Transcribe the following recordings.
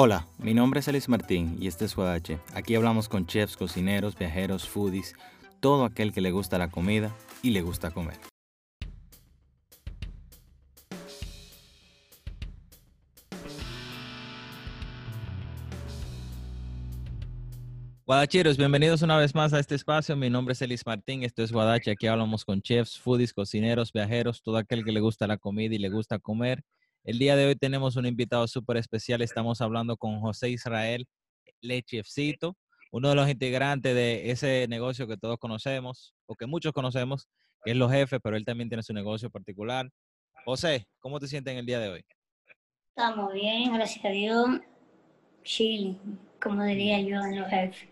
Hola, mi nombre es Elis Martín y este es Guadache. Aquí hablamos con chefs, cocineros, viajeros, foodies, todo aquel que le gusta la comida y le gusta comer. Guadacheros, bienvenidos una vez más a este espacio. Mi nombre es Elis Martín, esto es Guadache. Aquí hablamos con chefs, foodies, cocineros, viajeros, todo aquel que le gusta la comida y le gusta comer. El día de hoy tenemos un invitado súper especial. Estamos hablando con José Israel Lechefcito, uno de los integrantes de ese negocio que todos conocemos, o que muchos conocemos, que es Los Jefes, pero él también tiene su negocio particular. José, ¿cómo te sientes en el día de hoy? Estamos bien, gracias a Dios. Chile, como diría yo en Los Jefes.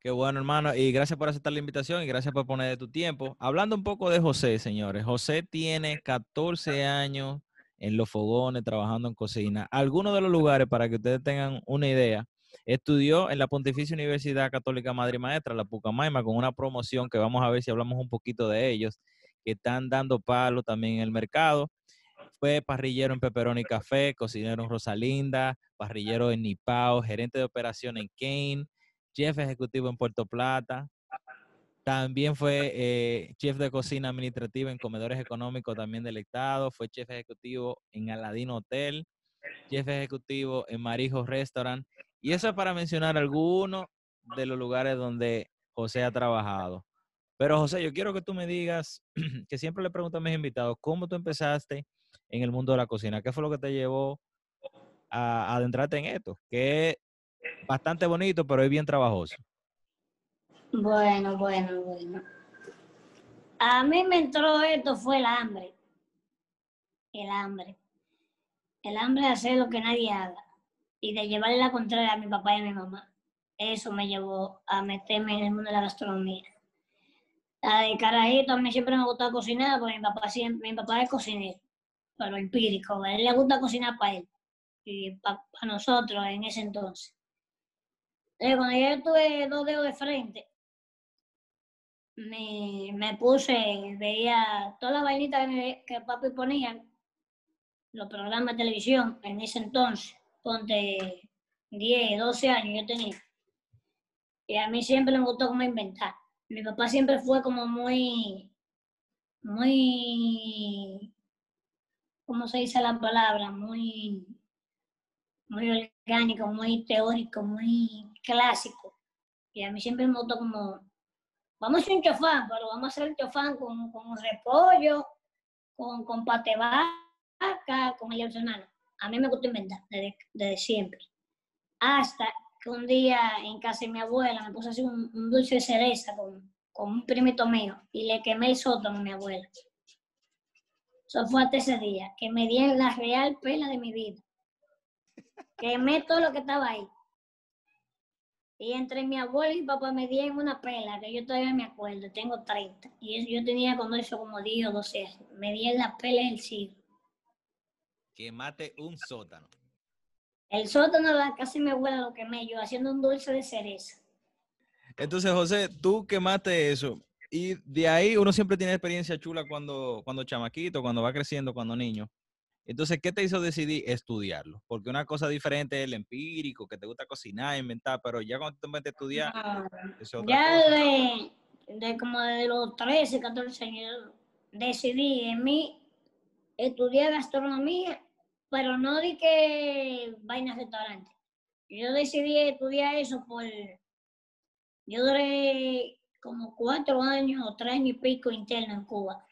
Qué bueno, hermano. Y gracias por aceptar la invitación y gracias por poner de tu tiempo. Hablando un poco de José, señores. José tiene 14 años en los fogones, trabajando en cocina. Algunos de los lugares, para que ustedes tengan una idea, estudió en la Pontificia Universidad Católica Madre y Maestra, la Pucamaima, con una promoción que vamos a ver si hablamos un poquito de ellos, que están dando palo también en el mercado. Fue parrillero en Peperoni Café, cocinero en Rosalinda, parrillero en Nipao, gerente de operación en Kane, chef ejecutivo en Puerto Plata, también fue eh, chef de cocina administrativa en comedores económicos también del Estado. Fue chef ejecutivo en Aladino Hotel, chef ejecutivo en Marijo Restaurant. Y eso es para mencionar algunos de los lugares donde José ha trabajado. Pero José, yo quiero que tú me digas, que siempre le pregunto a mis invitados, ¿cómo tú empezaste en el mundo de la cocina? ¿Qué fue lo que te llevó a, adentrarte en esto? Que es bastante bonito, pero es bien trabajoso. Bueno, bueno, bueno. A mí me entró esto, fue el hambre. El hambre. El hambre de hacer lo que nadie haga y de llevarle la contraria a mi papá y a mi mamá. Eso me llevó a meterme en el mundo de la gastronomía. De carajito, a mí siempre me gustaba cocinar, porque mi papá, siempre, mi papá es cocinero, pero empírico. A él le gusta cocinar para él y para nosotros en ese entonces. Entonces, cuando yo tuve dos dedos de frente, me, me puse, veía toda la vainita que, que papi ponía, los programas de televisión en ese entonces, ponte 10, 12 años yo tenía. Y a mí siempre me gustó como inventar. Mi papá siempre fue como muy, muy, ¿cómo se dice la palabra? Muy, muy orgánico, muy teórico, muy clásico. Y a mí siempre me gustó como vamos a hacer un chofán, pero vamos a hacer el chofán con, con repollo, con, con pate vaca, con el hermano. A mí me gusta inventar desde, siempre. Hasta que un día en casa de mi abuela me puse a hacer un, dulce de cereza con, con, un primito mío y le quemé el sótano a mi abuela. Eso fue hasta ese día, que me di la real pela de mi vida. Quemé todo lo que estaba ahí. Y entre mi abuelo y mi papá me dieron una pela, que yo todavía me acuerdo, tengo 30. Y yo tenía cuando eso como 10 o 12 años. Me dieron la pela del siglo. Que mate un sótano. El sótano de la casa de mi abuela lo quemé yo, haciendo un dulce de cereza. Entonces, José, tú quemaste eso. Y de ahí uno siempre tiene experiencia chula cuando, cuando chamaquito, cuando va creciendo, cuando niño. Entonces, ¿qué te hizo decidir estudiarlo? Porque una cosa diferente es el empírico, que te gusta cocinar, inventar, pero ya cuando te metes a estudiar, ya De, de, como de los 13, 14 años, decidí en mí estudiar gastronomía, pero no di que vainas restaurantes. Yo decidí estudiar eso por... Yo duré como cuatro años o tres años y pico interno en Cuba.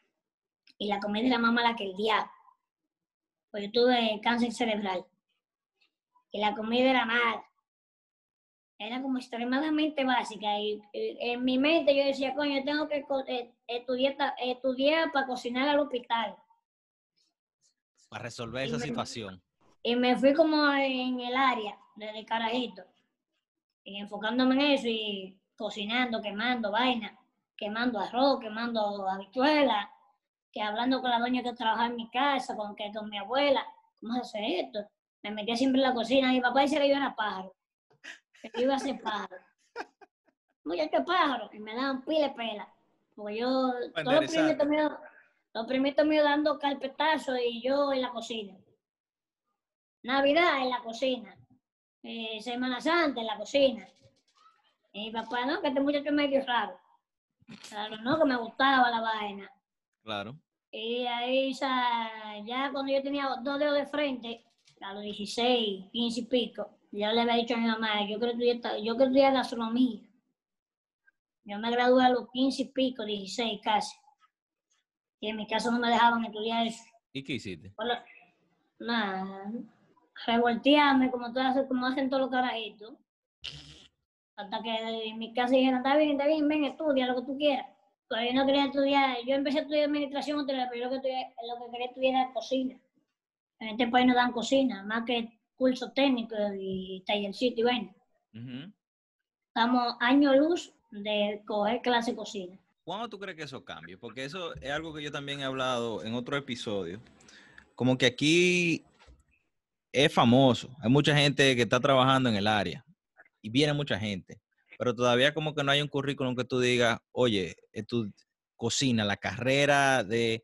Y la comida era más mala que el diablo yo tuve cáncer cerebral. Y la comida era mala. Era como extremadamente básica. Y, en mi mente yo decía, coño, tengo que eh, estudiar, estudiar para cocinar al hospital. Para resolver esa situación. Y me fui como en el área, desde carajito. Y enfocándome en eso y cocinando, quemando vaina, quemando arroz, quemando habichuelas, que hablando con la doña que trabajaba en mi casa, con, que, con mi abuela, ¿cómo se hace esto? Me metía siempre en la cocina y mi papá dice que yo era pájaro, que yo iba a ser pájaro. Muchacho pájaro, y me daban pile pela, porque yo, todos los primitos míos, los primitos míos dando carpetazos y yo en la cocina. Navidad en la cocina. Eh, Semana Santa en la cocina. Y mi papá, no, que este muchacho es medio raro. Claro, no, que me gustaba la vaina. Claro. Y ahí sa- ya cuando yo tenía dos dedos de frente, a los 16, 15 y pico, ya le había dicho a mi mamá, yo quiero estudiar, yo quiero estudiar gastronomía. Yo me gradué a los 15 y pico, 16 casi. Y en mi casa no me dejaban estudiar eso. ¿Y qué hiciste? Lo- Nada, revoltearme como, todas, como hacen todos los carajitos. Hasta que en mi casa dijeron, está bien, está bien, ven, estudia lo que tú quieras. Yo no quería estudiar, yo empecé a estudiar administración hotelera, pero yo lo que, estudié- lo que quería estudiar era cocina. En este país no dan cocina, más que curso técnico y tallercito y vaina. Ujú. Estamos año luz de coger clase de cocina. ¿Cuándo tú crees que eso cambie? Porque eso es algo que yo también he hablado en otro episodio. Como que aquí es famoso. Hay mucha gente que está trabajando en el área y viene mucha gente. Pero todavía como que no hay un currículum que tú digas, oye, tu cocina, la carrera de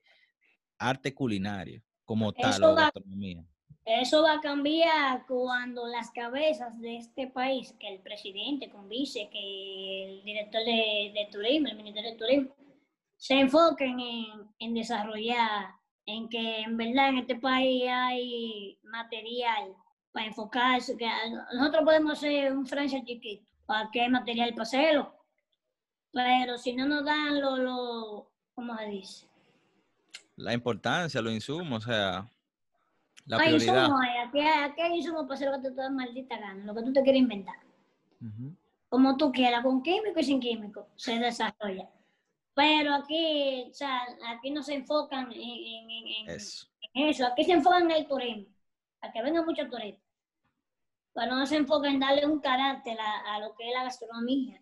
arte culinario como tal Eso o va- gastronomía. Eso va a cambiar cuando las cabezas de este país, que el presidente con vice, que el director de, de turismo, el ministerio de turismo, se enfoquen en, en desarrollar, en que en verdad en este país hay material para enfocarse, que nosotros podemos hacer un Francia chiquito, para hay material para hacerlo, pero si no nos dan lo, lo ¿cómo se dice? La importancia, los insumos, o sea, la prioridad. insumos, hay, aquí, hay, aquí hay insumos para hacer lo que te da maldita gana, lo que tú te quieres inventar. Como tú quieras, con químico y sin químico, se desarrolla. Pero aquí, o sea, aquí no se enfocan en, en- en- en- Eso. en eso, aquí se enfocan en el turismo, a que vengan muchos turistas. Pero no se enfocan en darle un carácter a, lo que es la gastronomía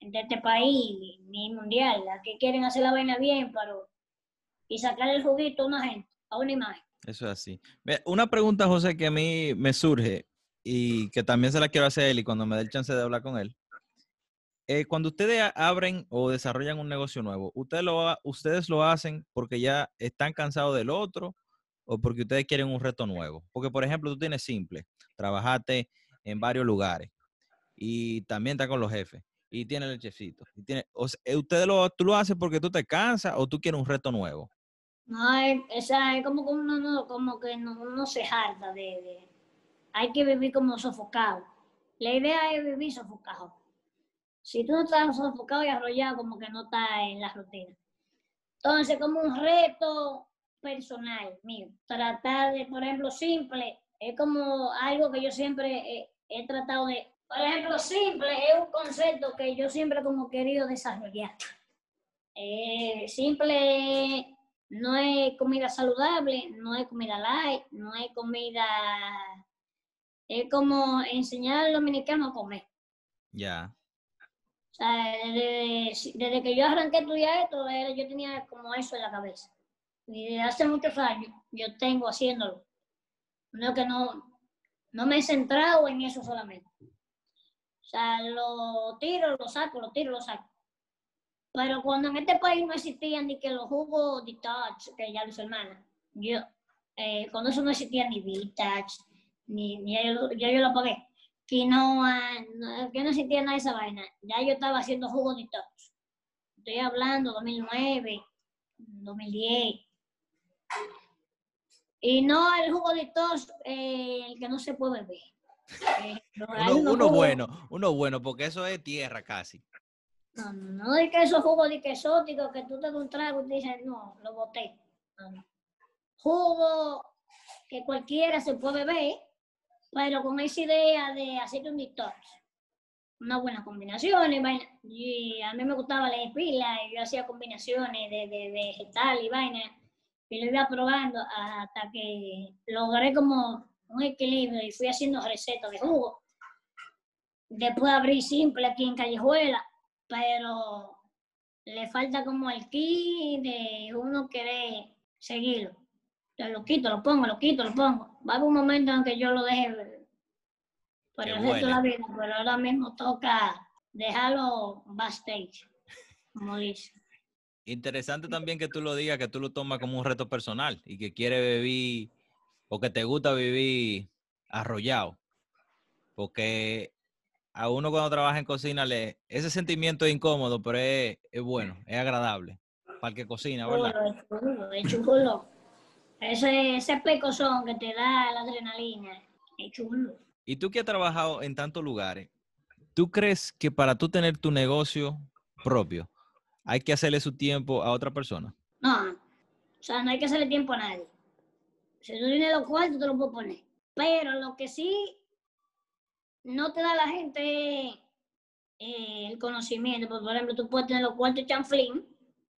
de este país, ni mundial. Aquí quieren hacer la vaina bien, pero y sacar el juguito a una gente, a una imagen. Eso es así. Una pregunta, José, que a mí me surge y que también se la quiero hacer a él y cuando me dé el chance de hablar con él. Eh, cuando ustedes abren o desarrollan un negocio nuevo, ¿ustedes lo, ha- ¿ustedes lo hacen porque ya están cansados del otro o porque ustedes quieren un reto nuevo? Porque, por ejemplo, tú tienes simple, trabajaste en varios lugares y también estás con los jefes y tienes el. Y tiene, o eh, ¿ustedes lo, tú lo haces porque tú te cansas o tú quieres un reto nuevo? No, es, es como uno, no- como que no, uno se harta de, de- Hay que vivir como sofocado. La idea es vivir sofocado. Si tú no estás sofocado y arrollado, como que no estás en la rutina. Entonces, como un reto personal mío, tratar de, por ejemplo, simple, es como algo que yo siempre he, he tratado de... Por ejemplo, simple es un concepto que yo siempre como he querido desarrollar. Eh, simple no es comida saludable, no es comida light, no es comida... Es como enseñar al dominicano a comer. Ya. O sea, desde, desde que yo arranqué a estudiar esto, yo tenía como eso en la cabeza. Y desde hace muchos años yo tengo haciéndolo. No que no, no me he centrado en eso solamente. O sea, lo tiro, lo saco, lo tiro, lo saco. Pero cuando en este país no existían ni que los jugos detox, que ya los hermanas, yo, eh, cuando eso no existía ni detox, ni, ni yo, yo lo pagué quinoa, no, que no existía nada de esa vaina. Ya yo estaba haciendo jugos detox. Estoy hablando 2009, 2010. Y no el jugo detox, eh, el que no se puede beber. Eh, hay Uno, uno jugos- bueno, uno bueno, porque eso es tierra casi. No, no, no de que esos jugos de que exóticos que tú te das un trago y te dices, no, lo boté. No, no. Jugo que cualquiera se puede beber, pero con esa idea de hacerte un detox. Unas buenas combinaciones, vaina. Y a mí me gustaba leer pila y yo hacía combinaciones de, de vegetal y vaina. Y lo iba probando hasta que logré como un equilibrio y fui haciendo recetas de jugo. Después abrí simple aquí en Callejuela, pero le falta como el ki de uno querer seguirlo. Yo lo quito, lo pongo, lo quito, lo pongo. Va a haber un momento en que yo lo deje por Qué el resto de la vida, pero ahora mismo toca dejarlo backstage, como dice. Interesante también que tú lo digas, que tú lo tomas como un reto personal y que quieres vivir o que te gusta vivir arrollado. Porque a uno cuando trabaja en cocina, le, ese sentimiento es incómodo, pero es, es bueno, es agradable para el que cocina, ¿verdad? Es chulo, es chulo. Ese, ese pecozón que te da la adrenalina, es chulo. Y tú que has trabajado en tantos lugares, ¿tú crees que para tú tener tu negocio propio, hay que hacerle su tiempo a otra persona? No, o sea, no hay que hacerle tiempo a nadie. Si tú tienes los cuartos, te lo puedo poner. Pero lo que sí no te da la gente eh, el conocimiento, porque, por ejemplo, tú puedes tener los cuartos chanflín,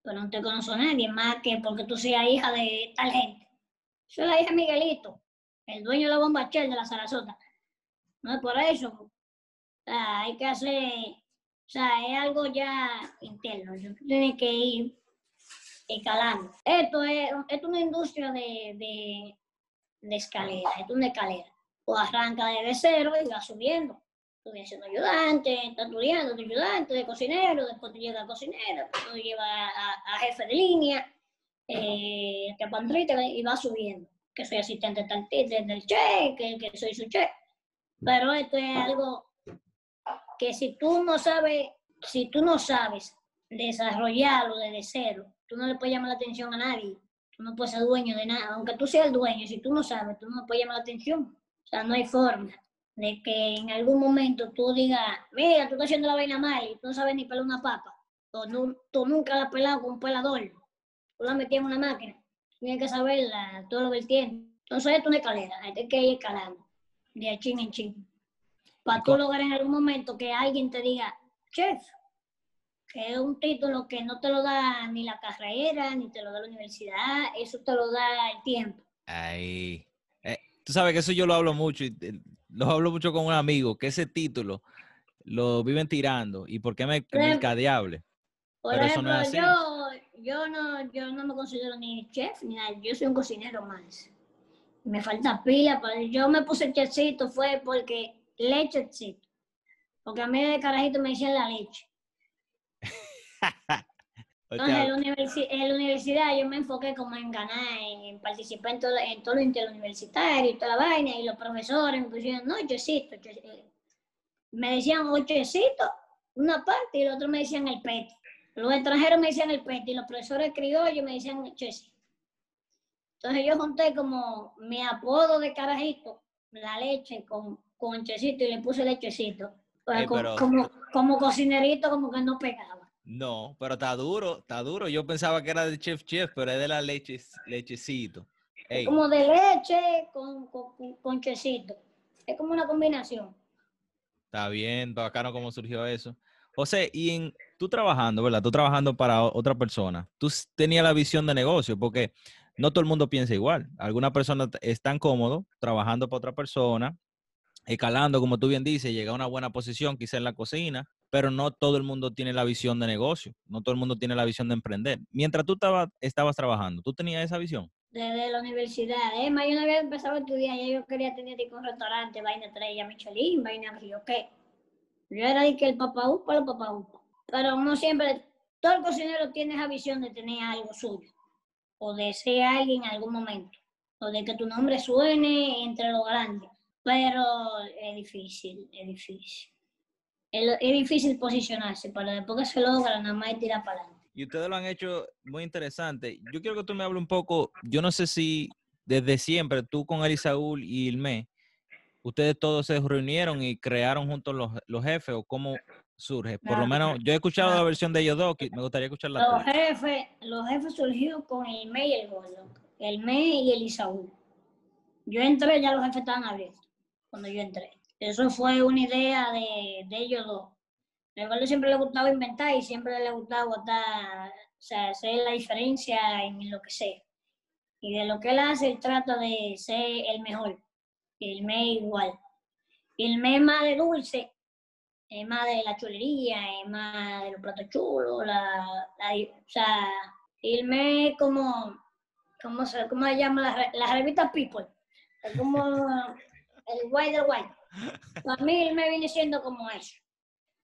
pero no te conoce a nadie, más que porque tú seas hija de tal gente. Soy la hija de Miguelito, el dueño de la bomba Shell de la Sarasota. No es por eso. O sea, hay que hacer, o sea, es algo ya interno. Tú tienes que ir escalando. Esto es, es una industria de, de, de escalera, es una escalera. O arranca desde cero y va subiendo. Tú vienes siendo ayudante, estás estudiando de ayudante, de cocinero, después tú llegas a cocinero, después tú llevas a, jefe de línea, eh, y va subiendo. Que soy asistente del chef, que, que soy su chef. Pero esto es algo que si tú no sabes, si tú no sabes desarrollarlo desde cero, tú no le puedes llamar la atención a nadie. Tú no puedes ser dueño de nada. Aunque tú seas el dueño, si tú no sabes, tú no puedes llamar la atención. O sea, no hay forma de que en algún momento tú digas, mira, tú estás haciendo la vaina mal y tú no sabes ni pelar una papa. O nu- tú nunca la has pelado con un pelador. Tú la metías en una máquina. Tienes que saberla, todo lo vertiente. Entonces, esto es una escalera. Hay que ir escalando. De chin en chin. Para ¿Y tú lograr en algún momento que alguien te diga, chef, que es un título que no te lo da ni la carrera, ni te lo da la universidad, eso te lo da el tiempo. Ahí. Eh, tú sabes que eso yo lo hablo mucho y eh, lo hablo mucho con un amigo, que ese título lo viven tirando. ¿Y por qué me, mercadeable? Por Pero eso no es así. yo, yo, no, yo no me considero ni chef ni nada, yo soy un cocinero más. Me falta pila, pero yo me puse chefcito fue porque lechecito. Porque a mí de carajito me decían la leche. Entonces, en la, universi- en la universidad yo me enfoqué como en ganar, en, en participar en todo, en todo lo interuniversitario y toda la vaina, y los profesores me pusieron, no, checito, che- eh". me decían ochecito, una parte, y el otro me decían el peti. Los extranjeros me decían el peti, y los profesores criollos me decían checito. Entonces yo junté como mi apodo de carajito, la leche con, con checito, y le puse lechecito. Pues, Ey, co- pero- como, como cocinerito, como que no pegaba. no, pero está duro, está duro. Yo pensaba que era de chef chef, pero es de la leche, lechecito. Ey, como de leche con, con, checito. Es como una combinación. está bien, bacano cómo surgió eso. José, y en tú trabajando, ¿verdad? Tú trabajando para otra persona, tú tenías la visión de negocio, porque no todo el mundo piensa igual. Algunas personas están cómodos trabajando para otra persona, escalando, como tú bien dices, llega a una buena posición, quizá en la cocina, pero no todo el mundo tiene la visión de negocio, no todo el mundo tiene la visión de emprender. Mientras tú estaba- estabas trabajando, ¿tú tenías esa visión? Desde la universidad. Más, yo una vez empezaba a estudiar, ya yo quería tener tipo, un restaurante, vaina estrella, Michelin, vaina yo qué. Yo era de que el papá upa, los papá upa. Pero no siempre, todo el cocinero tiene esa visión de tener algo suyo. O de ser alguien en algún momento. O de que tu nombre suene entre los grandes. Pero es difícil, es difícil. Es, es difícil posicionarse, pero después que se logra, nada más tirar para adelante. Y ustedes lo han hecho muy interesante. Yo quiero que tú me hables un poco, yo no sé si desde siempre tú con Eli Saúl y Ilme, ustedes todos se reunieron y crearon juntos los, los jefes o cómo surge. Por lo menos, yo he escuchado la versión de ellos dos, que me gustaría escuchar la Los tuya. jefes, los jefes surgieron con el MEI y el Gordo. El MEI y el Isaúl. Yo entré, ya los jefes estaban abiertos cuando yo entré. Eso fue una idea de, de ellos dos. El Gordo siempre le gustaba inventar y siempre le gustaba botar, o sea, hacer la diferencia en lo que sea. Y de lo que él hace, él trata de ser el mejor. El MEI igual. El MEI es más de dulce, es más de la chulería, es más de los platos chulos, la, la- o sea, como, ¿cómo se, cómo se llama? La, re- la revista People, como el guay del guay. Para mí me viene siendo como eso.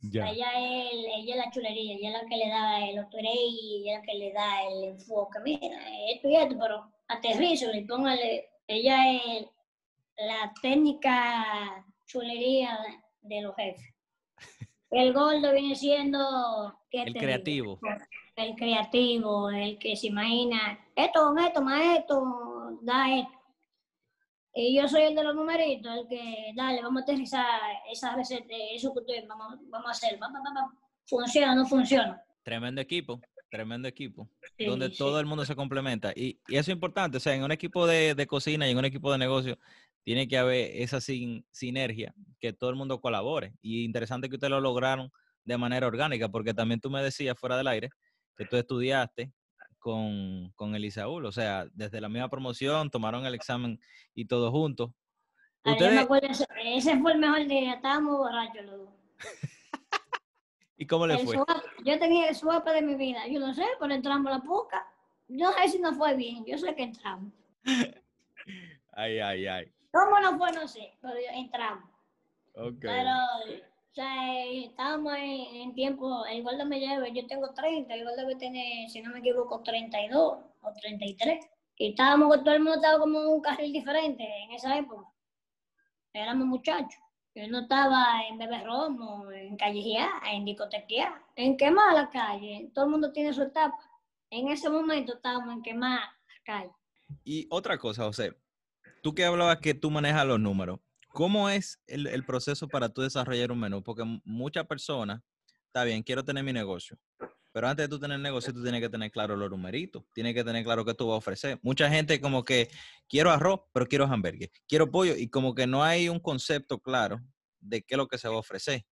Ya. Ella es, ella es la chulería, ella es la que le da el otro y ella es la que le da el enfoque. Mira, esto y esto, pero aterrízalo y póngale, ella es la técnica chulería de los jefes. El gordo viene siendo... ¿qué El creativo. El creativo, el que se imagina, esto con esto, más esto, da esto. Y yo soy el de los numeritos, el que, dale, vamos a aterrizar esa receta, eso que ustedes vamos, vamos a hacer. Va, va, va, va. Funciona, no funciona. Tremendo equipo, tremendo equipo. Sí, donde sí. todo el mundo se complementa. Y, y eso es importante, o sea, en un equipo de, de cocina y en un equipo de negocio, tiene que haber esa sin- sinergia, que todo el mundo colabore. Y interesante que ustedes lo lograron de manera orgánica, porque también tú me decías fuera del aire que tú estudiaste con, con Elisaúl, o sea, desde la misma promoción, tomaron el examen y todos juntos. Ah, me acuerdo, ese, fue el mejor día, estábamos borrachos los dos. ¿y cómo le El fue? swap, yo tenía el swap de mi vida, yo no sé, pero entramos a la poca. Yo no sé si no fue bien, yo sé que entramos. Ay, ay, ay. ¿Cómo no fue? No sé, pero entramos. Ok. Pero, o sea, eh, estábamos en, en tiempo, el gordo me lleva, yo tengo 30, el gordo debe tener, si no me equivoco, 32 o 33. Y estábamos, con todo el mundo estaba como en un carril diferente en esa época. Éramos muchachos. Yo no estaba en beber romo, en callejear, en discotequear, en quemar la calle. Todo el mundo tiene su etapa. En ese momento estábamos en quemar la calle. Y otra cosa, José, tú que hablabas que tú manejas los números, ¿cómo es el, el proceso para tú desarrollar un menú? Porque mu- muchas personas, está bien, quiero tener mi negocio, pero antes de tú tener negocio, tú tienes que tener claro los numeritos, tienes que tener claro qué tú vas a ofrecer. Mucha gente como que quiero arroz, pero quiero hamburgues, quiero pollo, y como que no hay un concepto claro de qué es lo que se va a ofrecer.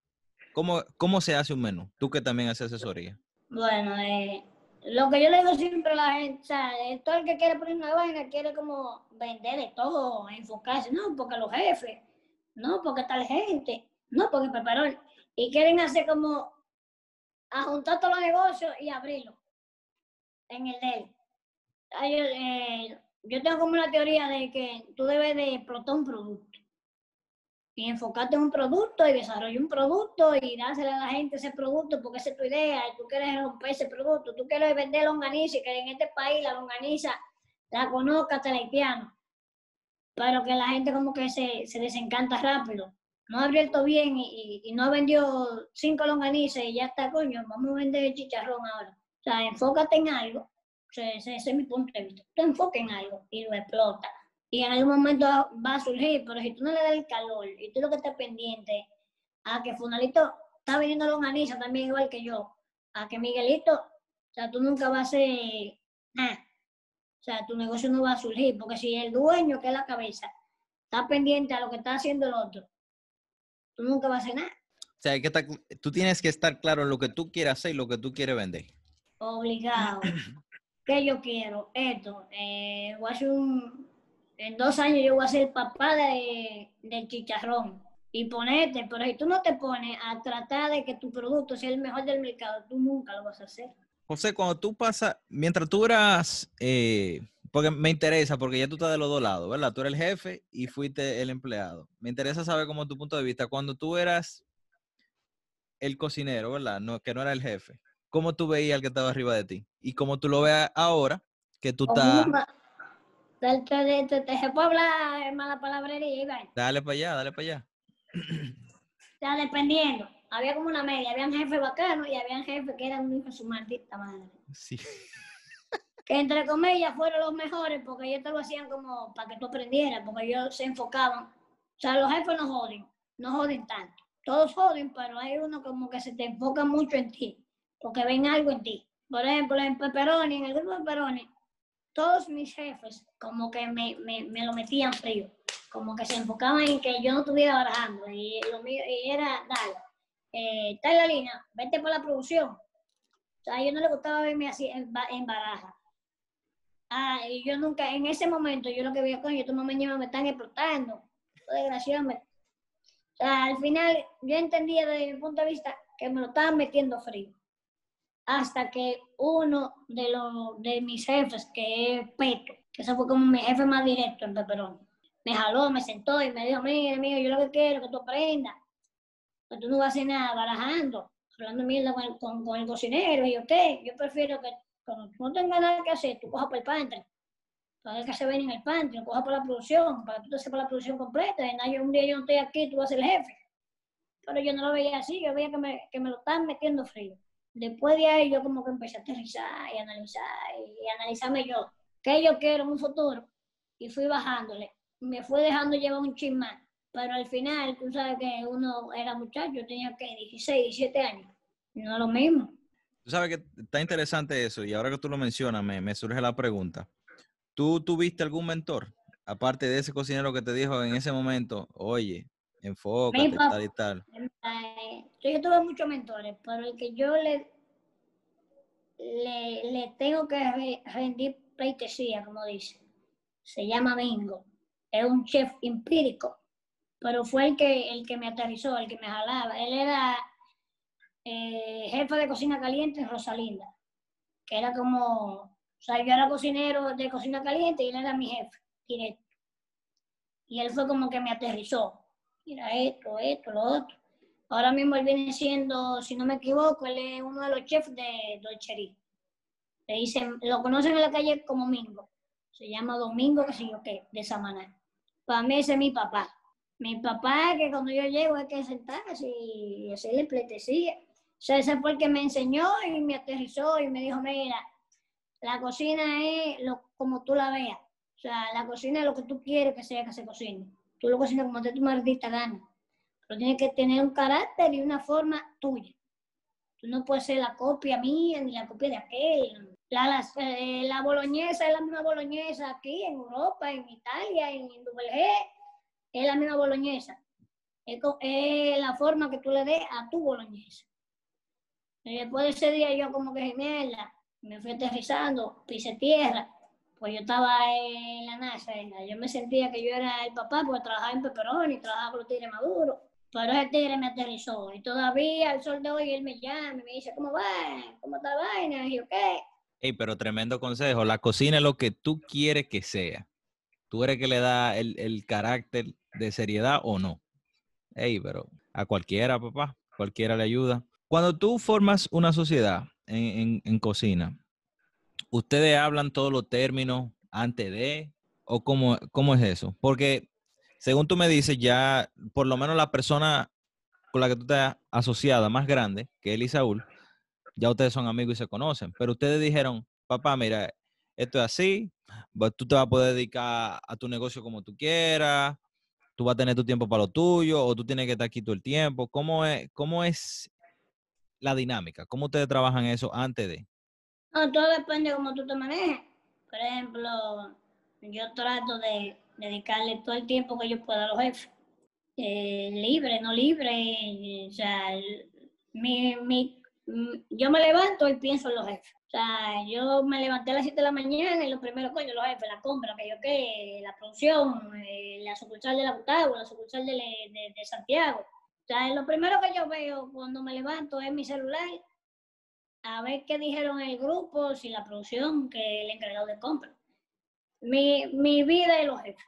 ¿Cómo, cómo se hace un menú? Tú que también haces asesoría. Bueno, eh, lo que yo le digo siempre a la gente, o sea, eh, todo el que quiere poner una vaina quiere como vender de todo, enfocarse, no, porque los jefes, no, porque tal gente, no, porque prepararon, y quieren hacer como a juntar todos los negocios y abrirlos en el de él. Yo, eh, yo tengo como una teoría de que tú debes de explotar un producto. Y enfocarte en un producto y desarrollar un producto y dárselo a la gente ese producto porque esa es tu idea y tú quieres romper ese producto, tú quieres vender longaniza y que en este país la longaniza la conozca hasta el haitiano, pero que la gente como que se, se desencanta rápido. No ha abierto bien y, no ha vendido cinco longanizas y ya está, coño, vamos a vender chicharrón ahora. O sea, enfócate en algo. O sea, ese, es mi punto de vista. Tú enfoca en algo y lo explota y en algún momento va a surgir, pero si tú no le das el calor y tú lo que estás pendiente a que Funalito está vendiendo longaniza también igual que yo, a que Miguelito, o sea, tú nunca vas a ser nada. O sea, tu negocio no va a surgir, porque si el dueño, que es la cabeza, está pendiente a lo que está haciendo el otro, tú nunca vas a hacer nada. O sea, hay que estar tú tienes que estar claro en lo que tú quieres hacer y lo que tú quieres vender. Obligado. ¿Qué yo quiero? Esto. Eh, voy a hacer un- en dos años yo voy a ser papá de, del chicharrón. Y ponerte, pero si tú no te pones a tratar de que tu producto sea el mejor del mercado, tú nunca lo vas a hacer. José, cuando tú pasas, mientras tú eras, eh, porque me interesa, porque ya tú estás de los dos lados, ¿verdad? Tú eres el jefe y fuiste el empleado. Me interesa saber como tu punto de vista, cuando tú eras el cocinero, ¿verdad? No, que no era el jefe. ¿Cómo tú veías al que estaba arriba de ti? Y cómo tú lo ves ahora, que tú estás, una- Te, te, te, te- se puede hablar mala palabrería, Iván. dale para allá, dale para allá. Sea, dependiendo. Había como una media. Habían jefes bacanos y habían jefes que eran un hijo de su maldita madre. Sí. que entre comillas fueron los mejores porque ellos te lo hacían como para que tú aprendieras, porque ellos se enfocaban. O sea, los jefes no joden, no joden tanto. Todos joden, pero hay uno como que se te enfoca mucho en ti, porque ven algo en ti. Por ejemplo, en Pepperoni, en el grupo de Pepperoni, todos mis jefes como que me, me, me lo metían frío, como que se enfocaban en que yo no estuviera barajando. Y lo mío y era, dale, eh, en la línea, vete por la producción. O sea, a ellos no les gustaba verme así en, ba- en baraja. Ah, y yo nunca, en ese momento, yo lo que veía, coño, estos mañana me están explotando. Desgraciadamente. O sea, al final, yo entendía desde mi punto de vista que me lo estaban metiendo frío. Hasta que uno de los de mis jefes, que es Peto, que ese fue como mi jefe más directo en Peperón, me jaló, me sentó y me dijo, mira, amigo, yo lo que quiero es que tú aprendas. Que tú no vas a hacer nada barajando, hablando mierda con el, cocinero. Y ¿qué? Yo prefiero que cuando tú no tengas nada que hacer, tú cojas por el pantre para que se ven en el pantry, coja por la producción, para que tú te sepas la producción completa. Y nada, un día yo no estoy aquí, tú vas a ser el jefe. Pero yo no lo veía así, yo veía que me, que me lo estaban metiendo frío. Después de ahí yo como que empecé a aterrizar y analizar y analizarme yo, qué yo quiero en un futuro. Y fui bajándole. Me fue dejando llevar un chismán. Pero al final, tú sabes que uno era muchacho, tenía que 16, 17 años. No lo mismo. Tú sabes que está interesante eso y ahora que tú lo mencionas me, me surge la pregunta. ¿Tú tuviste algún mentor? Aparte de ese cocinero que te dijo en ese momento, oye, enfócate, tal y tal. Yo tuve muchos mentores, pero el que yo le, le, le tengo que rendir pleitesía, como dice, se llama Mingo. Es un chef empírico, pero fue el que, el que me aterrizó, el que me jalaba. Él era eh, jefe de cocina caliente en Rosalinda, que era como, o sea, yo era cocinero de cocina caliente y él era mi jefe directo. Y él fue como que me aterrizó. Mira esto, esto, lo otro. Ahora mismo él viene siendo, si no me equivoco, él es uno de los chefs de Dolcería. Le dicen, lo conocen en la calle como Mingo. Se llama Domingo, que sé yo qué, de Samaná. Para mí ese es mi papá. Mi papá, que cuando yo llego hay que sentarse y hacerle pletecía. O sea, ese fue el que me enseñó y me aterrizó y me dijo, mira, la cocina es lo, como tú la veas. O sea, la cocina es lo que tú quieres que sea que se cocine. Tú lo cocinas como te tu maldita gana. Pero tiene que tener un carácter y una forma tuya. Tú no puedes ser la copia mía ni la copia de aquel. La, la, eh, boloñesa es la misma boloñesa aquí en Europa, en Italia, en, en Es la misma boloñesa. Es, la forma que tú le des a tu boloñesa. Y después de ese día yo como que mierda, me fui aterrizando, pise tierra pues yo estaba en la NASA, yo me sentía que yo era el papá porque trabajaba en Peperoni, trabajaba con los tigres maduros, pero ese tigre me aterrizó y todavía al sol de hoy él me llama y me dice, ¿cómo va? ¿Cómo está la vaina? Y yo, ¿qué? Hey, pero tremendo consejo, la cocina es lo que tú quieres que sea. Tú eres que le da el, carácter de seriedad o no. Hey, pero a cualquiera, papá, cualquiera le ayuda. Cuando tú formas una sociedad en cocina, ¿ustedes hablan todos los términos antes de? ¿O cómo, cómo es eso? Porque según tú me dices, ya por lo menos la persona con la que tú estás asociada más grande, que él y Saúl, ya ustedes son amigos y se conocen. Pero ustedes dijeron, papá, mira, esto es así, tú te vas a poder dedicar a tu negocio como tú quieras, tú vas a tener tu tiempo para lo tuyo, o tú tienes que estar aquí todo el tiempo. ¿Cómo es, cómo es la dinámica? ¿Cómo ustedes trabajan eso antes de? Todo depende de cómo tú te manejes. Por ejemplo, yo trato de dedicarle todo el tiempo que yo pueda a los jefes. Eh, libre, no libre. O sea, mi, yo me levanto y pienso en los jefes. O sea, yo me levanté a las 7 de la mañana y lo primero coño, los jefes, la compra, que yo qué, la producción, eh, la sucursal de la Gustavo, la sucursal de, de, de Santiago. O sea, lo primero que yo veo cuando me levanto es mi celular a ver qué dijeron el grupo, si la producción, que el encargado de compra. Mi, mi vida y los jefes.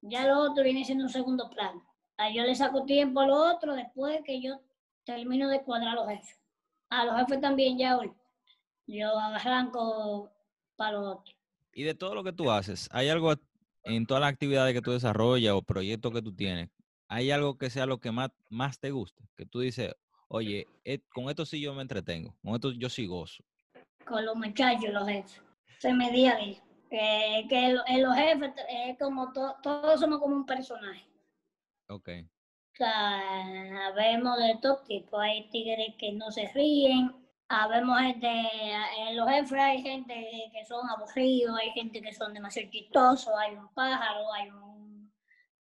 Ya lo otro viene siendo un segundo plano. yo le saco tiempo a lo otro después que yo termino de cuadrar a los jefes. A los jefes también ya hoy. Yo arranco para lo otro. Y de todo lo que tú haces, ¿hay algo en todas las actividades que tú desarrollas o proyectos que tú tienes? ¿Hay algo que sea lo que más, más te guste? Que tú dices, oye, con esto sí yo me entretengo, con esto yo sí gozo. Con los muchachos, los jefes. Se me día que, que los jefes es como todos somos como un personaje. Ok. O sea, vemos de todo tipo. Hay tigres que no se ríen, habemos gente, en los jefes hay gente que son aburridos, hay gente que son demasiado chistosos, hay un pájaro, hay un,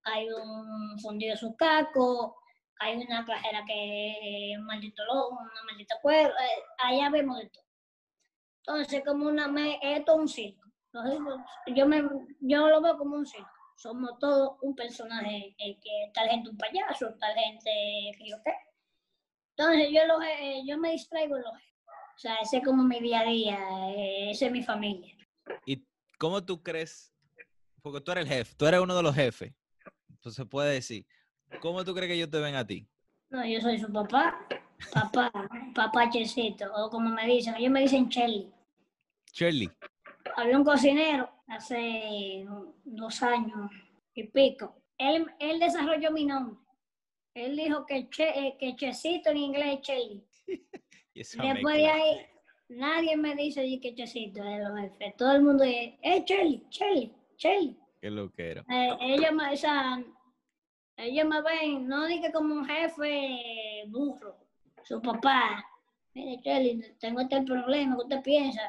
hay un fundido su caco, hay una cajera que es un maldito lobo, una maldita cueva, eh, allá vemos de todo. Entonces, como una, esto es un circo. Yo, me, yo lo veo como un circo. Somos todos un personaje, eh, que tal gente un payaso, tal gente que. Entonces, yo, lo, eh, yo me distraigo en los O sea, ese es como mi día a día, ese es mi familia. ¿Y cómo tú crees? Porque tú eres el jefe, tú eres uno de los jefes. Entonces, se puede decir ¿Cómo tú crees que ellos te ven a ti? No, yo soy su papá. Papá, papá Chesito. O como me dicen, ellos me dicen Chelly. Chelly. Había un cocinero hace dos años y pico. Él, él desarrolló mi nombre. Él dijo que, che, eh, que Checito en inglés es Chelly. Después de ahí, nadie me dice que Checito de los jefes. Todo el mundo dice, eh, Chelly, Chelly, Chelly. Qué lo que era. Eh, ellos, me, esa, ellos me ven, no diga como un jefe burro, su papá. Mire, Chelly, tengo este problema, ¿qué usted piensa?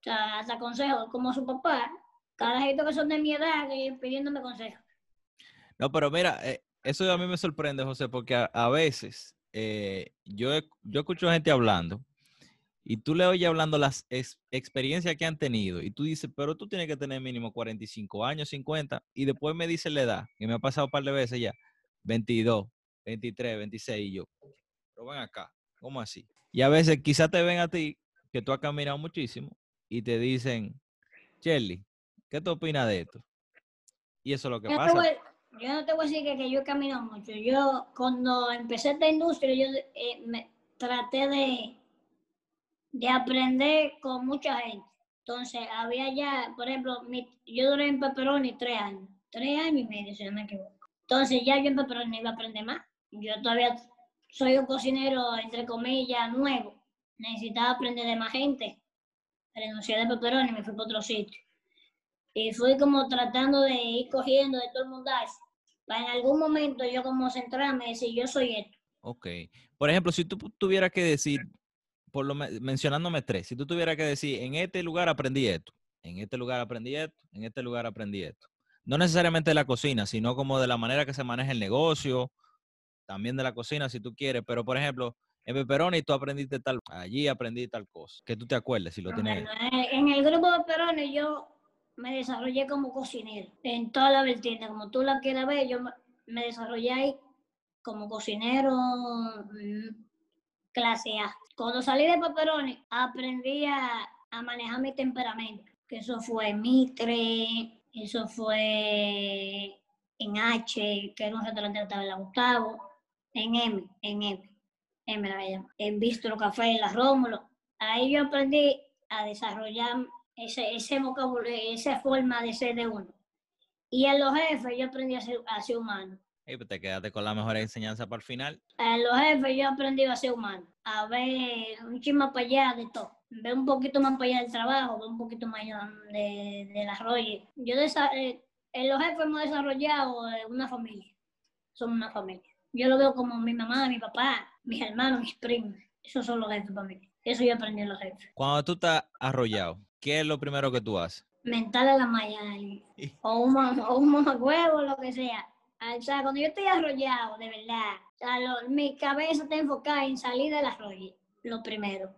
O sea, hasta consejo, como su papá. Carajito que son de mi edad, que pidiéndome consejos. No, pero mira, eh, eso a mí me sorprende, José, porque a, veces eh, yo, yo escucho gente hablando y tú le oyes hablando las experiencias que han tenido y tú dices, pero tú tienes que tener mínimo 45 años, 50, y después me dice la edad, que me ha pasado un par de veces ya, 22, 23, 26, y yo, pero ven acá, ¿cómo así? Y a veces quizás te ven a ti, que tú has caminado muchísimo, y te dicen, Shelly, ¿qué tú opinas de esto? Y eso es lo que pasa yo no te voy a decir que, yo he caminado mucho. Yo, cuando empecé esta industria, yo eh, me traté de, de aprender con mucha gente. Entonces, había ya, por ejemplo, yo duré en Pepperoni tres años. Tres años y medio, si no me equivoco. Entonces, ya yo en Pepperoni iba a aprender más. Yo todavía soy un cocinero, entre comillas, nuevo. Necesitaba aprender de más gente. Renuncié de Pepperoni y me fui para otro sitio. Y fui como tratando de ir cogiendo de todo el mundo para en algún momento yo como centrarme y decir, yo soy esto. Ok. Por ejemplo, si tú tuvieras que decir, por lo mencionándome tres, si tú tuvieras que decir, en este lugar aprendí esto, en este lugar aprendí esto, en este lugar aprendí esto. No necesariamente de la cocina, sino como de la manera que se maneja el negocio, también de la cocina si tú quieres, pero por ejemplo, en Pepperoni tú aprendiste tal, allí aprendí tal cosa, que tú te acuerdes si lo tienes. En el grupo de Pepperoni yo me desarrollé como cocinero en toda la vertiente, como tú la quieras ver, yo me desarrollé ahí como cocinero mm, clase A. Cuando salí de Paperoni, aprendí a, manejar mi temperamento, que eso fue Mitre, eso fue en H, que era un restaurante que estaba en la Gustavo, en M, en M, M la en Bistro Café, en la Rómulo. Ahí yo aprendí a desarrollar ese, ese vocabulario, esa forma de ser de uno. Y en los jefes yo aprendí a ser, a ser humano. Y pues te quedaste con la mejor enseñanza para el final. En los jefes yo aprendí a ser humano, a ver un chisme para allá de todo. Ver un poquito más para allá del trabajo, ver un poquito más allá de, de las Yo eh, en los jefes hemos desarrollado una familia. Somos una familia. Yo lo veo como mi mamá, mi papá, mis hermanos, mis primos. Esos son los jefes para mí. Eso yo aprendí en los jefes. Cuando tú estás arrollado, ¿qué es lo primero que tú haces? Mental a la mañana. o un, o un huevo, lo que sea. O sea, cuando yo estoy arrollado, de verdad, mi cabeza está enfocada en salir del arroyo, lo primero.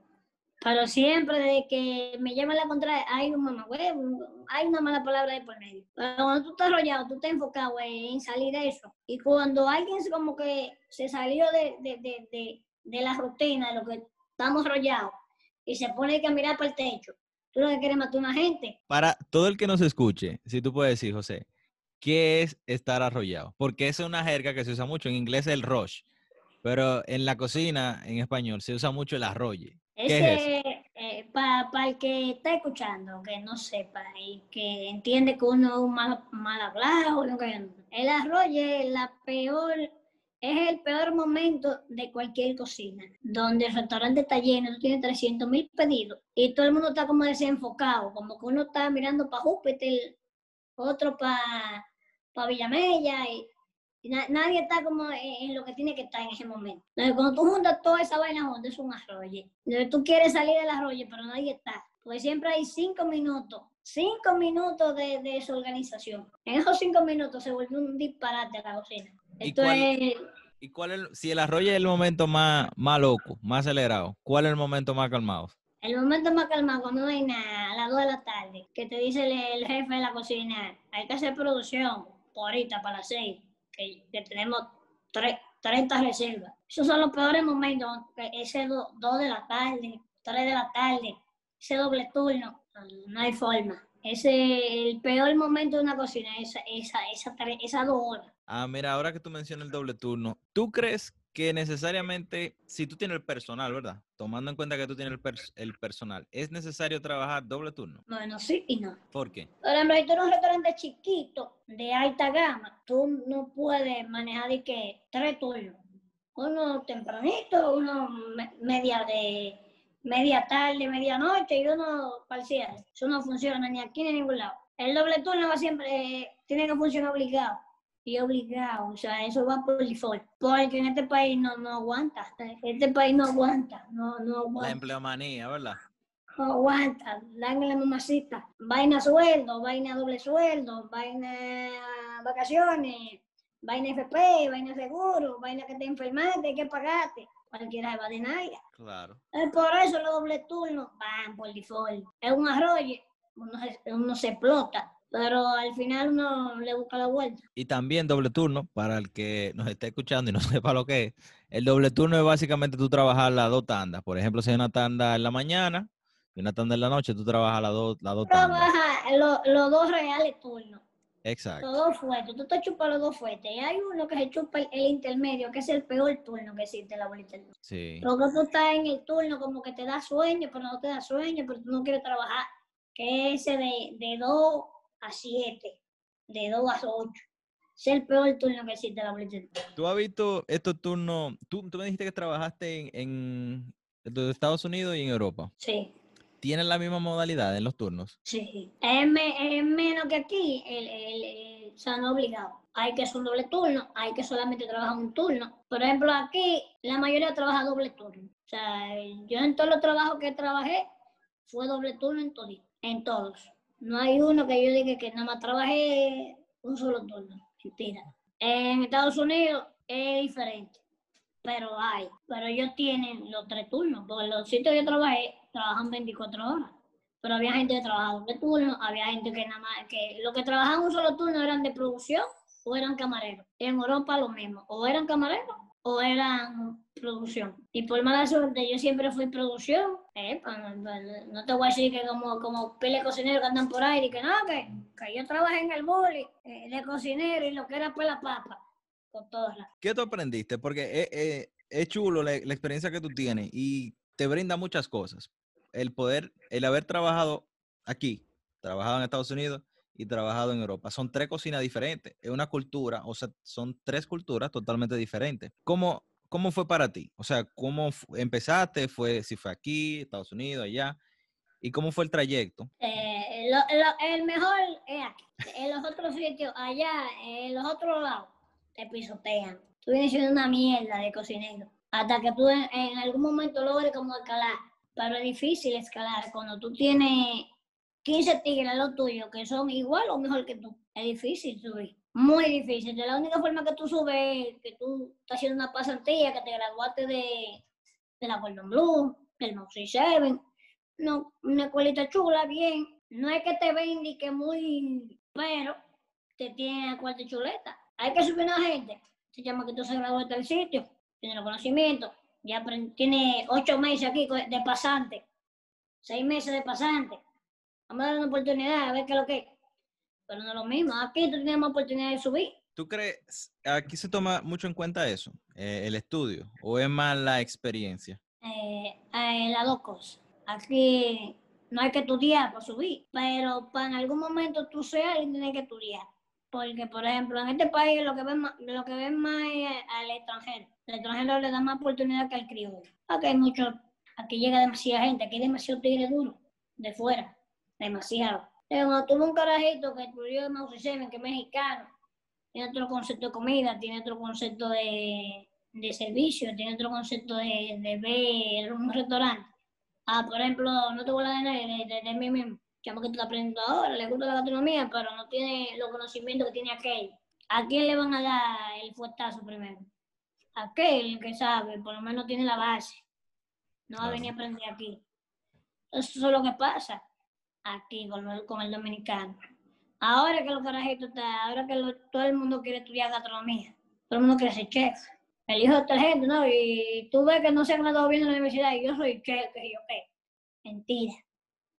Pero siempre de que me llama la contra, hay un huevo, hay una mala palabra de por medio. Pero cuando tú estás arrollado, tú estás enfocado en salir de eso. Y cuando alguien como que se salió de, de, de, de, de la rutina, de lo que estamos arrollados, y se pone que mirar por el techo, Tú lo que quieres matar a una gente. Para todo el que nos escuche, si tú puedes decir, José, ¿qué es estar arrollado? Porque es una jerga que se usa mucho. En inglés el rush. Pero en la cocina, en español, se usa mucho el arrolle. ¿Qué es? Eh, para el que está escuchando, que no sepa y que entiende que uno es un mal, mal hablado, el arrolle es la peor es el peor momento de cualquier cocina, donde el restaurante está lleno, tú tienes 300 mil pedidos y todo el mundo está como desenfocado, como que uno está mirando para Júpiter, otro para pa Villamella y, nadie está como en, lo que tiene que estar en ese momento. Cuando tú juntas toda esa vaina es un arroyo. Tú quieres salir del arroyo, pero nadie está. Porque siempre hay cinco minutos, cinco minutos de, de desorganización. En esos cinco minutos se vuelve un disparate a la cocina. ¿Y cuál, es, si el arroyo es el momento más, más loco, más acelerado, cuál es el momento más calmado? El momento más calmado cuando no hay nada, a las 2 de la tarde, que te dice el, jefe de la cocina, hay que hacer producción por ahorita para las 6, que, tenemos 30 reservas. Esos son los peores momentos, ese 2 de la tarde, 3 de la tarde, ese doble turno, no hay forma. Ese el peor momento de una cocina, esa, esa, esa, esa dos horas Ah, mira, ahora que tú mencionas el doble turno, ¿tú crees que necesariamente, si tú tienes el personal, ¿verdad? Tomando en cuenta que tú tienes el, pers- el personal, ¿es necesario trabajar doble turno? Bueno, sí y no. ¿Por qué? Por ejemplo, si tú eres un restaurante chiquito, de alta gama, tú no puedes manejar de que tres turnos. Uno tempranito, uno me- media de media tarde, medianoche y uno parcial. Eso no funciona ni aquí ni en ningún lado. El doble turno va siempre, eh, tiene que funcionar obligado. Y obligado, o sea, eso va por default. Porque en este país no, no aguanta. Este país no aguanta, no, no La aguanta. empleomanía, ¿verdad? No aguanta, dan la mamacita. Vaina sueldo, vaina doble sueldo, vaina vacaciones, vaina FP, vaina seguro, vaina que te enfermaste, hay que pagarte. Cualquiera va de nada. Claro. Es por eso los doble turnos van por default. Es un arroyo, uno se, uno se explota, pero al final uno le busca la vuelta. Y también doble turno, para el que nos esté escuchando y no sepa lo que es, el doble turno es básicamente tú trabajar las dos tandas. Por ejemplo, si hay una tanda en la mañana y una tanda en la noche, tú trabajas las dos, las dos tandas. Trabaja lo- los dos reales turnos. Exacto. Los dos fuertes, tú te chupas los dos fuertes. Y hay uno que se chupa el, el intermedio, que es el peor turno que existe en la bolita. Sí. Porque tú estás en el turno como que te da sueño, pero no te da sueño, pero tú no quieres trabajar. Que es ese de, de 2 a 7, de 2 a 8. Es el peor turno que existe en la bolita. ¿Tú has visto estos turnos? Tú, tú me dijiste que trabajaste en, en los Estados Unidos y en Europa. Sí, ¿Tienen la misma modalidad en los turnos? sí. Es, me- es menos que aquí, sea, no obligado. Hay que hacer un doble turno, hay que solamente trabajar un turno. Por ejemplo, aquí la mayoría trabaja doble turno. O sea, yo en todos los trabajos que trabajé fue doble turno en todos. En todos. No hay uno que yo diga que nada más trabajé un solo turno. En Estados Unidos es diferente, pero hay. Pero ellos tienen los tres turnos, porque los sitios que yo trabajé trabajan 24 horas. Pero había gente que trabajaba doble turno, había gente que nada más, que los que trabajaban un solo turno eran de producción o eran camareros. En Europa lo mismo, o eran camareros o eran producción. Y por mala suerte yo siempre fui producción. Eh, no te voy a decir que como, como pile cocineros que andan por ahí y que no, que, que yo trabajé en el boli eh, de cocinero y lo que era pues la papa. Con todas las. ¿Qué tú aprendiste? Porque es, es- es chulo la, la experiencia que tú tienes y te brinda muchas cosas. El poder, el haber trabajado aquí, trabajado en Estados Unidos y trabajado en Europa. Son tres cocinas diferentes. Es una cultura, o sea, son tres culturas totalmente diferentes. ¿Cómo, cómo fue para ti? O sea, ¿cómo empezaste? Fue, si fue aquí, Estados Unidos, allá. ¿Y cómo fue el trayecto? Eh, el mejor es aquí. En los otros sitios, allá, en los otros lados, te pisotean. Tú vienes siendo una mierda de cocinero. Hasta que tú en, algún momento logres como escalar. Pero es difícil escalar cuando tú tienes 15 tigres a lo tuyo que son igual o mejor que tú. Es difícil subir. Muy difícil. De la única forma que tú subes es que tú estás haciendo una pasantía, que te graduaste de, de la Gordon Blue, del Moxie Seven. No, una escuelita chula, bien. No es que te ven ni que muy, pero te tiene a cuarta chuleta. Hay que subir una gente. Se llama que tú se graduó del sitio, tiene los conocimientos, ya tiene ocho meses aquí de pasante, seis meses de pasante. Vamos a darle una oportunidad a ver qué es lo que es. Pero no es lo mismo. Aquí tú tienes más oportunidad de subir. ¿Tú crees, aquí se toma mucho en cuenta eso, eh, el estudio, o es más la experiencia? eh, eh, las dos cosas. Aquí no hay que estudiar para subir, pero para en algún momento tú seas alguien tienes que estudiar. Porque, por ejemplo, en este país lo que ven más, lo que ven más es al extranjero. El extranjero le da más oportunidad que al criollo. Aquí hay mucho, aquí llega demasiada gente, aquí hay demasiado tigre duro, de fuera, demasiado. Pero tuve un carajito que estudió en Mouse Seven, que es mexicano, tiene otro concepto de comida, tiene otro concepto de, de servicio, tiene otro concepto de, de ver un restaurante. Ah, por ejemplo, no te voy a de, de, de mí mismo. Chamo que está aprendiendo ahora, le gusta la gastronomía, pero no tiene los conocimientos que tiene aquel. ¿A quién le van a dar el fuetazo primero? Aquel que sabe, por lo menos tiene la base. No va a venir a aprender aquí. Eso es lo que pasa aquí con, el- con el dominicano. Ahora que los carajitos está, ahora que lo- todo el mundo quiere estudiar gastronomía, todo el mundo quiere ser chef. El hijo de tal gente, ¿no? Y tú ves que no se han graduado bien en la universidad y yo soy chef, que yo qué. Mentira.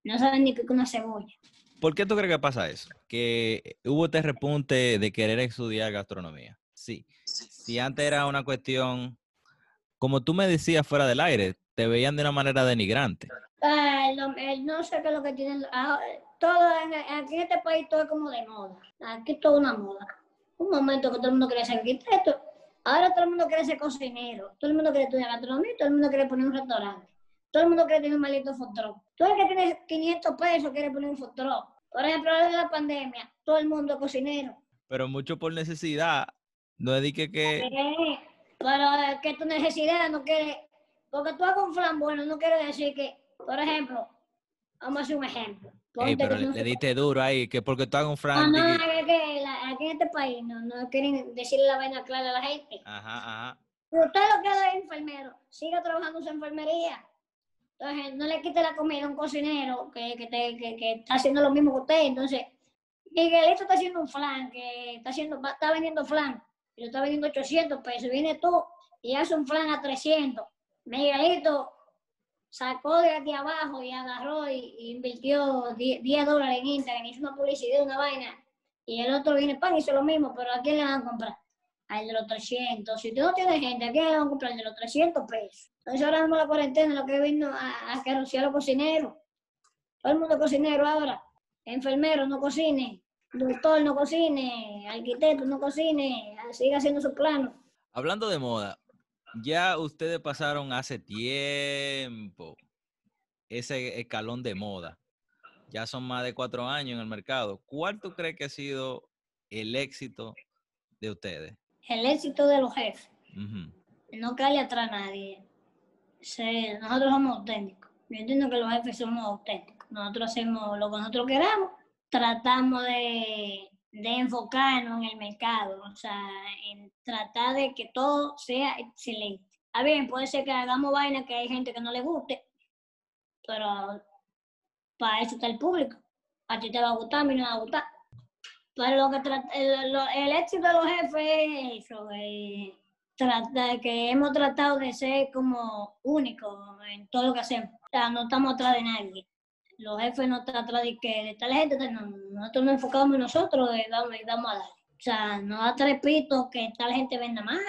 No saben ni qué es una cebolla. ¿Por qué tú crees que pasa eso? Que hubo este repunte de querer estudiar gastronomía. Sí. Si antes era una cuestión, como tú me decías fuera del aire, te veían de una manera denigrante. El- el no sé qué es lo que tienen. ah, todo en, aquí en este país todo es como de moda. Aquí todo es una moda. Un momento que todo el mundo quiere ser arquitecto. Ahora todo el mundo quiere ser cocinero. Todo el mundo quiere estudiar gastronomía. Todo el mundo quiere poner un restaurante. Todo el mundo quiere tener un maldito truck. Tú el que tiene 500 pesos quiere poner un truck. Por ejemplo, ahora de la pandemia, todo el mundo es cocinero. Pero mucho por necesidad. No es de que, Pero es que tu necesidad no quiere, porque tú hagas un flan bueno, no quiere decir que, por ejemplo, vamos a hacer un ejemplo. Ey, pero le, le diste duro ahí, que porque tú hagas un no, frank. no, es que- la- aquí en este país no, no quieren decirle la vaina clara a la gente. Ajá, ajá. Usted lo que es enfermero, siga trabajando en su enfermería. Entonces, no le quite la comida a un cocinero que, que, te- que- que está haciendo lo mismo que usted. Entonces, Miguelito está haciendo un flan, que está, haciendo, está vendiendo flan, y está vendiendo 800 pesos. Viene tú y hace un flan a 300. Miguelito sacó de aquí abajo y agarró y, invirtió 10, 10 dólares en Instagram, hizo una publicidad, una vaina. Y el otro viene pan, hizo lo mismo, pero ¿a quién le van a comprar? Al de los 300. Si tú no tienes gente, ¿a quién le van a comprar? Al de los 300 pesos. Ahora mismo la cuarentena lo que vino a, a que anunciar los cocineros. Todo el mundo es cocinero ahora. Enfermero no cocine, doctor no cocine, arquitecto no cocine, siga haciendo su plano. Hablando de moda, ya ustedes pasaron hace tiempo ese escalón de moda. Ya son más de cuatro años en el mercado. ¿Cuál tú crees que ha sido el éxito de ustedes? El éxito de los jefes. No cae atrás a nadie. Se- nosotros somos auténticos. Yo entiendo que los jefes somos auténticos. Nosotros hacemos lo que nosotros queramos. Tratamos de, de enfocarnos en el mercado, o sea, en tratar de que todo sea excelente. A bien, puede ser que hagamos vainas que hay gente que no le guste, pero para eso está el público. A ti te va a gustar, a mí no me va a gustar. Pero lo que tra- el, el éxito de los jefes es eso, eh, que hemos tratado de ser como únicos en todo lo que hacemos. O sea, no estamos atrás de nadie. Los jefes no están atrás de que de tal gente, no, nosotros nos enfocamos en nosotros y damos, y damos a dar. O sea, no da tres pitos que tal gente venda más.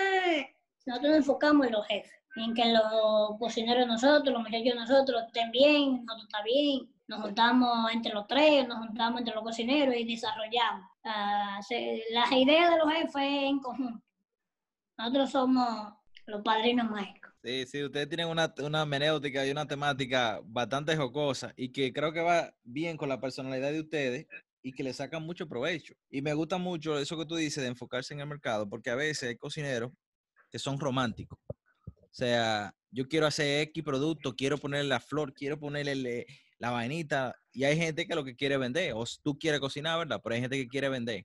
Nosotros nos enfocamos en los jefes, en que los cocineros nosotros, los muchachos nosotros estén bien, nosotros está bien. Nos juntamos entre los tres, nos juntamos entre los cocineros y desarrollamos. Las ideas de los jefes en conjunto. Nosotros somos los padrinos mágicos. Sí, sí, ustedes tienen una, una menéutica y una temática bastante jocosa y que creo que va bien con la personalidad de ustedes y que le sacan mucho provecho. Y me gusta mucho eso que tú dices de enfocarse en el mercado, porque a veces hay cocineros que son románticos. O sea, yo quiero hacer X producto, quiero ponerle la flor, quiero ponerle le- la vainita, y hay gente que lo que quiere vender, o tú quieres cocinar, ¿verdad? Pero hay gente que quiere vender.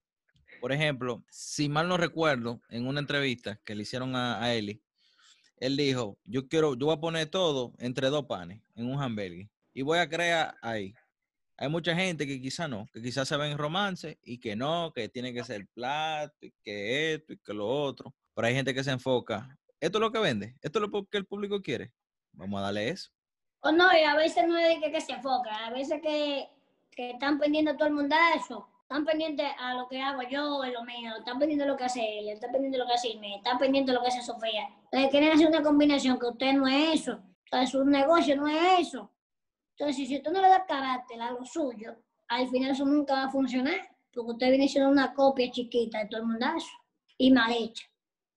Por ejemplo, si mal no recuerdo, en una entrevista que le hicieron a, a Eli, él dijo, yo quiero, yo voy a poner todo entre dos panes en un hamburger y voy a crear ahí. Hay mucha gente que quizá no, que quizás se ven en romance y que no, que tiene que ser plato y que esto y que lo otro. Pero hay gente que se enfoca, esto es lo que vende, esto es lo que el público quiere. Vamos a darle eso. O no, y a veces no es que, que se enfoca, a veces que, que están pendientes todo el mundazo, están pendientes a lo que hago yo, en lo mío, están pendientes de lo que hace él, están pendientes de lo que hace Inés, están pendientes de lo que hace Sofía. Entonces quieren hacer una combinación que usted no es eso, entonces su negocio no es eso. Entonces, si usted no le da carácter a lo suyo, al final eso nunca va a funcionar, porque usted viene siendo una copia chiquita de todo el mundazo y mal hecha.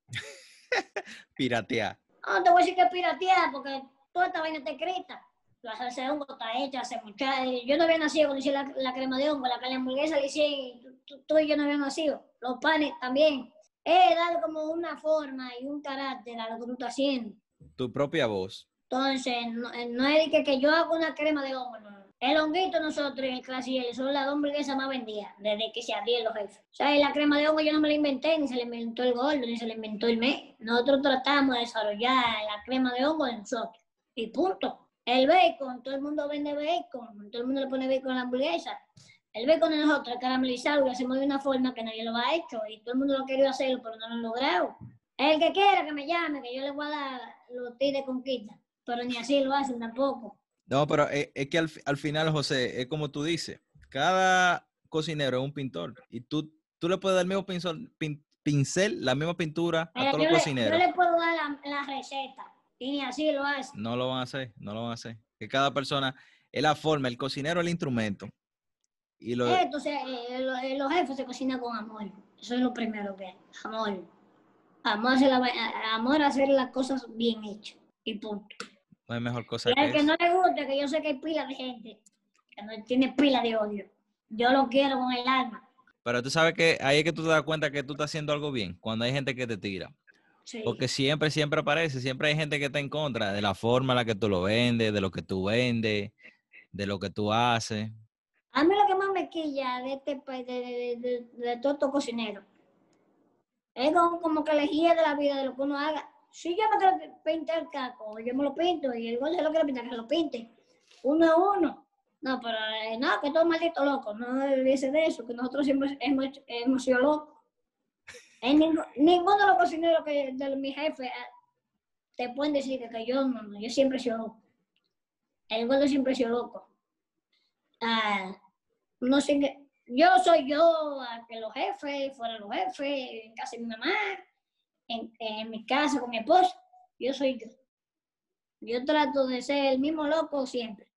Piratear. No te voy a decir que es pirateada porque toda esta vaina está escrita. La salsa de hongo está hecha hace mucha... Yo no había nacido cuando hice la, la crema de hongo, la carne hamburguesa la hice, y tú, tú- tú y yo no habíamos nacido. Los panes también. Es darle como una forma y un carácter a lo que tú estás haciendo. Tu propia voz. Entonces, no, eh, no es que, que yo hago una crema de hongo, no. El honguito nosotros, el clase son las dos hamburguesas más vendidas desde que se abrieron los jefes. O sea, y la crema de hongo yo no me la inventé, ni se la inventó el gordo, ni se la inventó el mes. Nosotros tratamos de desarrollar la crema de hongo de nosotros. Y punto. El bacon, todo el mundo vende bacon, todo el mundo le pone bacon a la hamburguesa. El bacon de nosotros es caramelizado y lo hacemos de una forma que nadie lo ha hecho. Y todo el mundo lo ha querido hacerlo, pero no lo han logrado. El que quiera que me llame, que yo le voy a dar los tiros de conquista. Pero ni así lo hacen tampoco. No, pero es, es que al, al final, José, es como tú dices, cada cocinero es un pintor y tú, tú le puedes dar el mismo pincel, pin- pincel la misma pintura a todos yo, los le, yo cocineros. le puedo dar la, la receta y ni así lo hace. No lo van a hacer, no lo van a hacer. Que cada persona es la forma, el cocinero es el instrumento. Y lo, Entonces, eh, lo- eh, los jefes se cocinan con amor. Eso es lo primero que hay. Amor. Amor, hacer la, a- amor hacer las cosas bien hechas. Y punto. no hay mejor cosa Y que al que eso. no le gusta, que yo sé que hay pila de gente que no tiene pila de odio. Yo lo quiero con el alma. Pero tú sabes que ahí es que tú te das cuenta que tú estás haciendo algo bien, cuando hay gente que te tira. Sí. Porque siempre, siempre aparece, siempre hay gente que está en contra de la forma en la que tú lo vendes, de lo que tú vendes, de lo que tú haces. A mí lo que más me quilla de este país, de, de, de, todos estos cocineros, es como, como que elegía de la vida de lo que uno haga. Si yo me quiero pintar el caco, yo me lo pinto, y el gol se lo quiere pintar, que lo pinte. Uno a uno. No, pero eh, no, que todo maldito loco. No dice de eso, que nosotros siempre hemos, hemos sido locos. Ninguno de los cocineros que, de mis jefes eh, te pueden decir que, yo no, yo siempre he sido loco. El gordo siempre ha sido loco. Ah, no sé qué. Yo soy yo, que los jefes, fuera los jefes, en casa de mi mamá, en, en mi casa con mi esposo, yo soy yo. Yo trato de ser el mismo loco siempre.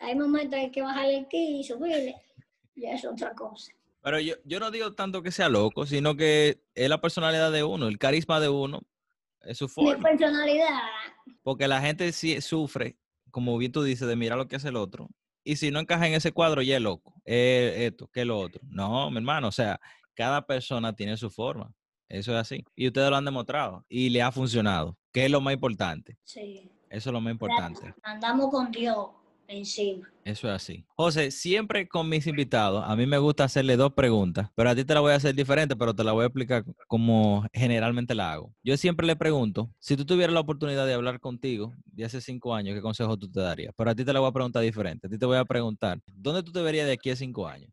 Hay momentos en que bajarle ki y subirle, y eso es otra cosa. Pero yo, yo no digo tanto que sea loco, sino que es la personalidad de uno, el carisma de uno, es su Mi forma. personalidad, Porque la gente sí sufre, como bien tú dices, de mirar lo que hace el otro. Y si no encaja en ese cuadro, ya es loco. Es esto, que es lo otro. No, mi hermano, o sea, cada persona tiene su forma. Eso es así. Y ustedes lo han demostrado. Y le ha funcionado, que es lo más importante. sí. Eso es lo más importante. Andamos con Dios encima. Eso es así. José, siempre con mis invitados, a mí me gusta hacerle dos preguntas, pero a ti te la voy a hacer diferente, pero te la voy a explicar como generalmente la hago. Yo siempre le pregunto, si tú tuvieras la oportunidad de hablar contigo de hace cinco años, ¿qué consejo tú te darías? Pero a ti te la voy a preguntar diferente. A ti te voy a preguntar, ¿dónde tú te verías de aquí a cinco años?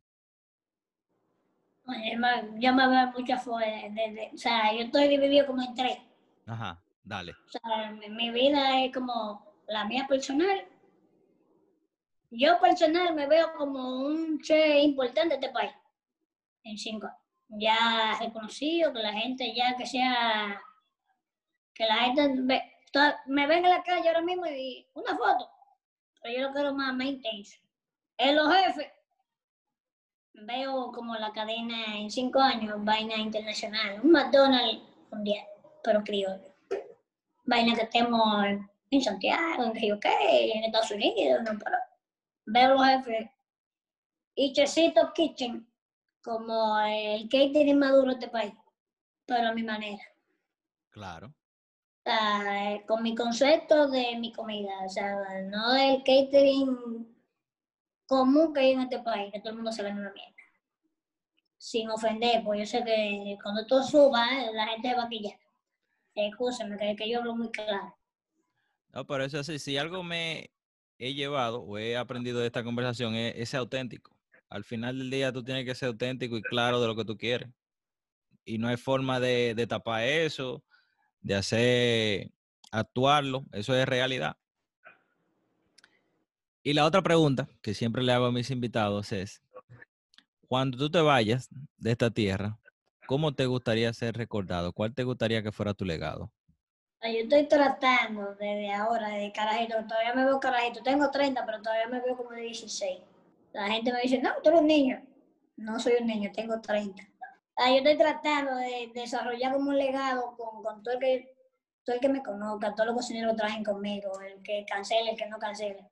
Yo me veo muchas de- o sea, yo estoy dividido como en tres. Ajá, dale. O sea, mi vida es como la mía personal. Yo personal me veo como un che importante de este país. En cinco. Ya reconocido, que la gente ya que sea, que la gente ve- me ven en la calle ahora mismo y una foto. Pero yo lo quiero más, más intenso. En los jefes, veo como la cadena en cinco años, vaina internacional, un McDonald's mundial, pero criollo vaina que estemos en, Santiago, en Río en Estados Unidos, no, pero veo los jefes. Y Chesito Kitchen, como el catering más duro de este país, pero a mi manera. Claro. Eh, con mi concepto de mi comida, o sea, no el catering común que hay en este país, que todo el mundo se en una mierda. Sin ofender, pues yo sé que cuando tú subas, eh, la gente va a quillar. Escúchame, que, que yo hablo muy claro. No, pero eso sí, si algo me he llevado o he aprendido de esta conversación es, auténtico. Al final del día tú tienes que ser auténtico y claro de lo que tú quieres. Y no hay forma de, de tapar eso, de hacer actuarlo. Eso es realidad. Y la otra pregunta que siempre le hago a mis invitados es, cuando tú te vayas de esta tierra, ¿cómo te gustaría ser recordado? ¿Cuál te gustaría que fuera tu legado? Yo estoy tratando desde ahora, de carajito, todavía me veo carajito. Tengo 30, pero todavía me veo como de 16. La gente me dice, no, tú eres un niño. No soy un niño, tengo 30. Ah, yo estoy tratando de desarrollar como un legado con, con todo, el que, todo el que me conozca, todos los cocineros trabajen conmigo, el que cancele, el que no cancele.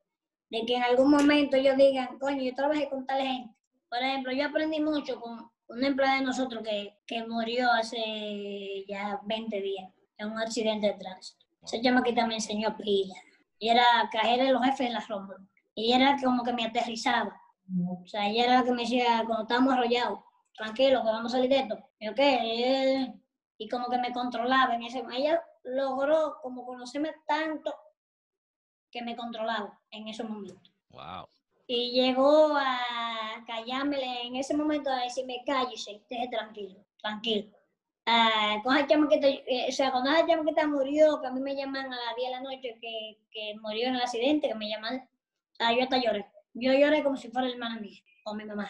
De que en algún momento ellos digan, coño, yo trabajé con tal gente. Por ejemplo, yo aprendí mucho con una empleada de nosotros que, que murió hace ya 20 días en un accidente de tránsito. Esa chamaquita me enseñó pila. Y era cajera de los jefes de la Rómulo. Y ella era como que me aterrizaba. O sea, ella era la que me decía, cuando estábamos arrollados, tranquilo, que vamos a salir de esto. Y yo, ¿qué? Y como que me controlaba en ese Ella logró como conocerme tanto que me controlaba en ese momento. Wow. Y llegó a callarme en ese momento a decirme, cállese, esté tranquilo, tranquilo. Ah, con esa chamaquita, eh, o sea, cuando esa chamaquita murió, que a mí me llaman a las 10 de la noche, que, que murió en el accidente, que me llaman, ah, yo hasta lloré. yo lloré como si fuera hermana mía o mi mamá.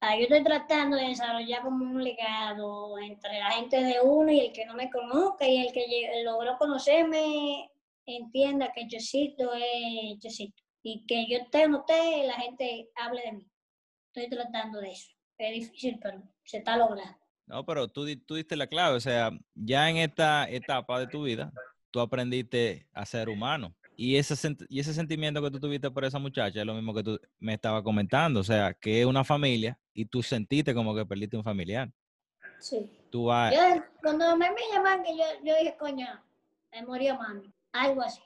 Ah, yo estoy tratando de desarrollar como un legado entre la gente de uno y el que no me conozca y el que logró conocerme entienda que Chocito es Chocito y que yo esté o no esté, la gente hable de mí. Estoy tratando de eso. Es difícil, pero se está logrando. No, pero tú, tú diste la clave, o sea, ya en esta etapa de tu vida, tú aprendiste a ser humano. Y ese, y ese sentimiento que tú tuviste por esa muchacha es lo mismo que tú me estabas comentando, o sea, que es una familia y tú sentiste como que perdiste un familiar. Sí. Tú vas... yo, cuando me, me llaman, que yo, yo dije, coño, me moría mami, algo así.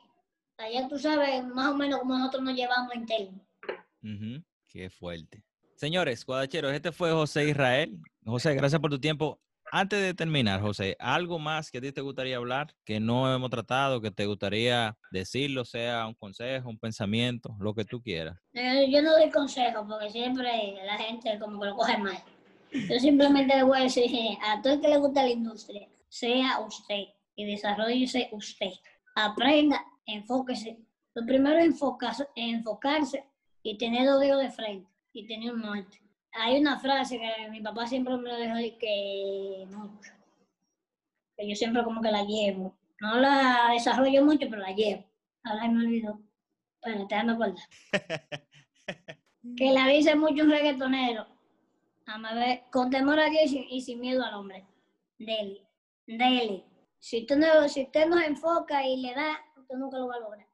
Allá tú sabes más o menos cómo nosotros nos llevamos interno. Uh Qué fuerte. Señores, cuadacheros, este fue José Israel. José, gracias por tu tiempo. Antes de terminar, José, ¿algo más que a ti te gustaría hablar que no hemos tratado, que te gustaría decirlo, sea un consejo, un pensamiento, lo que tú quieras? Eh, yo no doy consejos porque siempre la gente como que lo coge mal. Yo simplemente le voy a decir a todo el que le gusta la industria, sea usted y desarrollese usted. Aprenda, enfóquese. Lo primero es enfocarse, enfocarse y tener dedos de frente y tenía un norte. Hay una frase que mi papá siempre me lo dejó y que mucho, que yo siempre como que la llevo. No la desarrollo mucho, pero la llevo. Ahora me olvidó. Bueno, te dando acordar. que la dice mucho un reggaetonero. A ver, con temor a Dios y, sin miedo al hombre. Dele, dele. Si usted, no, si usted no enfoca y le da, usted nunca lo va a lograr.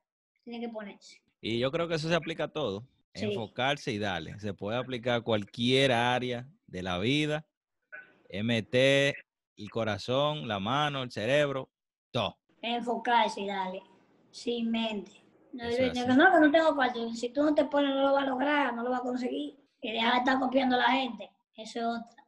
Tiene que ponerse. Y yo creo que eso se aplica a todo enfocarse y darle. Se puede aplicar a cualquier área de la vida, MT, el corazón, la mano, el cerebro, todo. Enfocarse y darle, sin mente. No, no, que no tengo cuarto. Si tú no te pones, no lo vas a lograr, no lo vas a conseguir. Y deja de estar copiando a la gente. Eso es otra.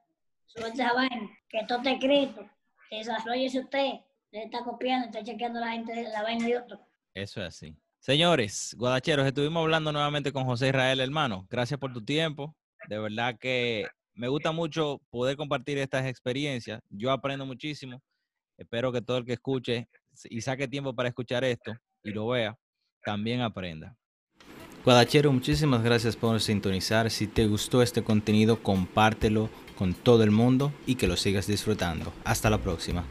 Suelta esa vaina. Que todo está escrito. Desarrollese usted. Le está copiando, está chequeando a la gente la vaina de otro. Eso es así. Señores, guadacheros, estuvimos hablando nuevamente con José Israel, hermano. Gracias por tu tiempo. De verdad que me gusta mucho poder compartir estas experiencias. Yo aprendo muchísimo. Espero que todo el que escuche y saque tiempo para escuchar esto y lo vea, también aprenda. Guadachero, muchísimas gracias por sintonizar. Si te gustó este contenido, compártelo con todo el mundo y que lo sigas disfrutando. Hasta la próxima.